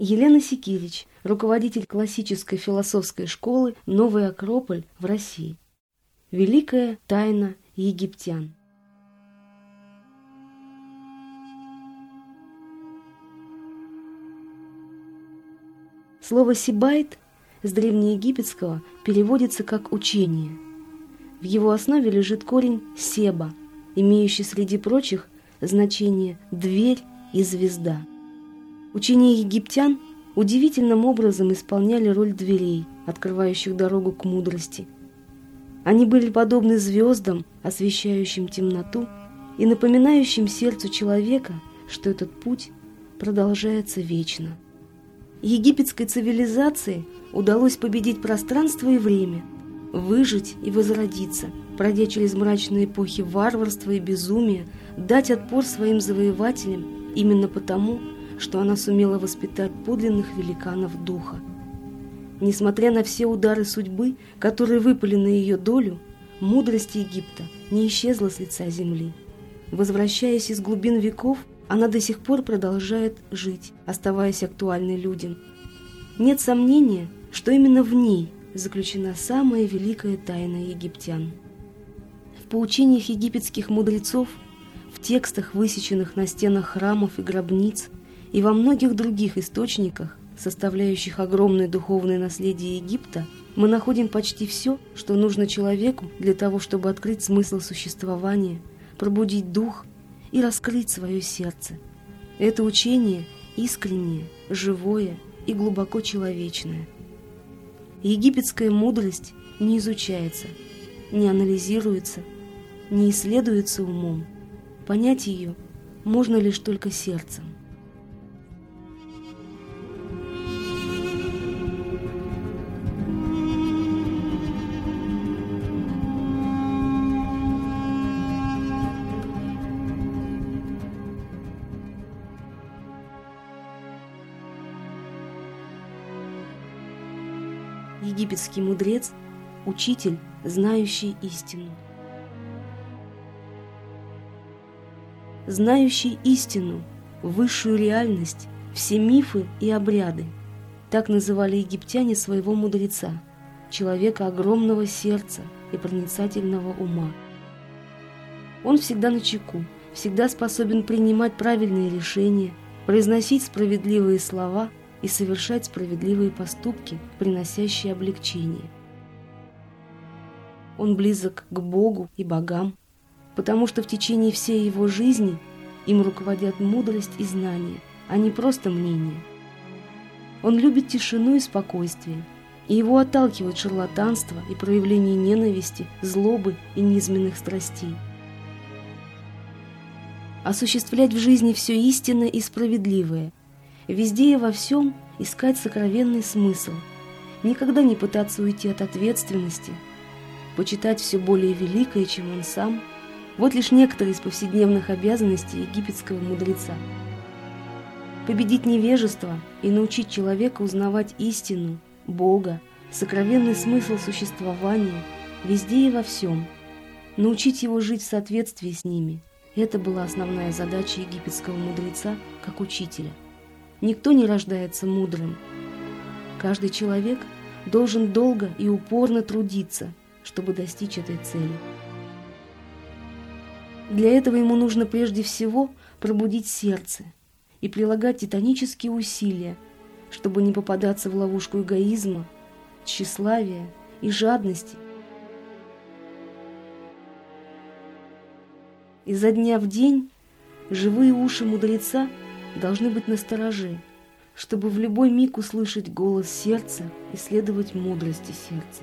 Елена Секирич, руководитель классической философской школы «Новый Акрополь» в России. Великая тайна египтян. Слово «сибайт» с древнеегипетского переводится как «учение». В его основе лежит корень «себа», имеющий среди прочих значение «дверь» и «звезда». Учения египтян удивительным образом исполняли роль дверей, открывающих дорогу к мудрости. Они были подобны звездам, освещающим темноту и напоминающим сердцу человека, что этот путь продолжается вечно. Египетской цивилизации удалось победить пространство и время, выжить и возродиться, пройдя через мрачные эпохи варварства и безумия, дать отпор своим завоевателям именно потому, что она сумела воспитать подлинных великанов духа. Несмотря на все удары судьбы, которые выпали на ее долю, мудрость Египта не исчезла с лица земли. Возвращаясь из глубин веков, она до сих пор продолжает жить, оставаясь актуальной людям. Нет сомнения, что именно в ней заключена самая великая тайна египтян. В поучениях египетских мудрецов, в текстах, высеченных на стенах храмов и гробниц, и во многих других источниках, составляющих огромное духовное наследие Египта, мы находим почти все, что нужно человеку для того, чтобы открыть смысл существования, пробудить дух и раскрыть свое сердце. Это учение искреннее, живое и глубоко человечное. Египетская мудрость не изучается, не анализируется, не исследуется умом. Понять ее можно лишь только сердцем. Египетский мудрец, учитель, знающий истину. Знающий истину, высшую реальность, все мифы и обряды. Так называли египтяне своего мудреца, человека огромного сердца и проницательного ума. Он всегда на чеку, всегда способен принимать правильные решения, произносить справедливые слова – и совершать справедливые поступки, приносящие облегчение. Он близок к Богу и богам, потому что в течение всей его жизни им руководят мудрость и знание, а не просто мнение. Он любит тишину и спокойствие, и его отталкивает шарлатанство и проявление ненависти, злобы и низменных страстей. Осуществлять в жизни все истинное и справедливое, Везде и во всем искать сокровенный смысл. Никогда не пытаться уйти от ответственности. Почитать все более великое, чем он сам. Вот лишь некоторые из повседневных обязанностей египетского мудреца. Победить невежество и научить человека узнавать истину, Бога, сокровенный смысл существования, везде и во всем. Научить его жить в соответствии с ними – это была основная задача египетского мудреца как учителя – Никто не рождается мудрым. Каждый человек должен долго и упорно трудиться, чтобы достичь этой цели. Для этого ему нужно прежде всего пробудить сердце и прилагать титанические усилия, чтобы не попадаться в ловушку эгоизма, тщеславия и жадности. Изо дня в день живые уши мудреца – должны быть настороже, чтобы в любой миг услышать голос сердца и следовать мудрости сердца.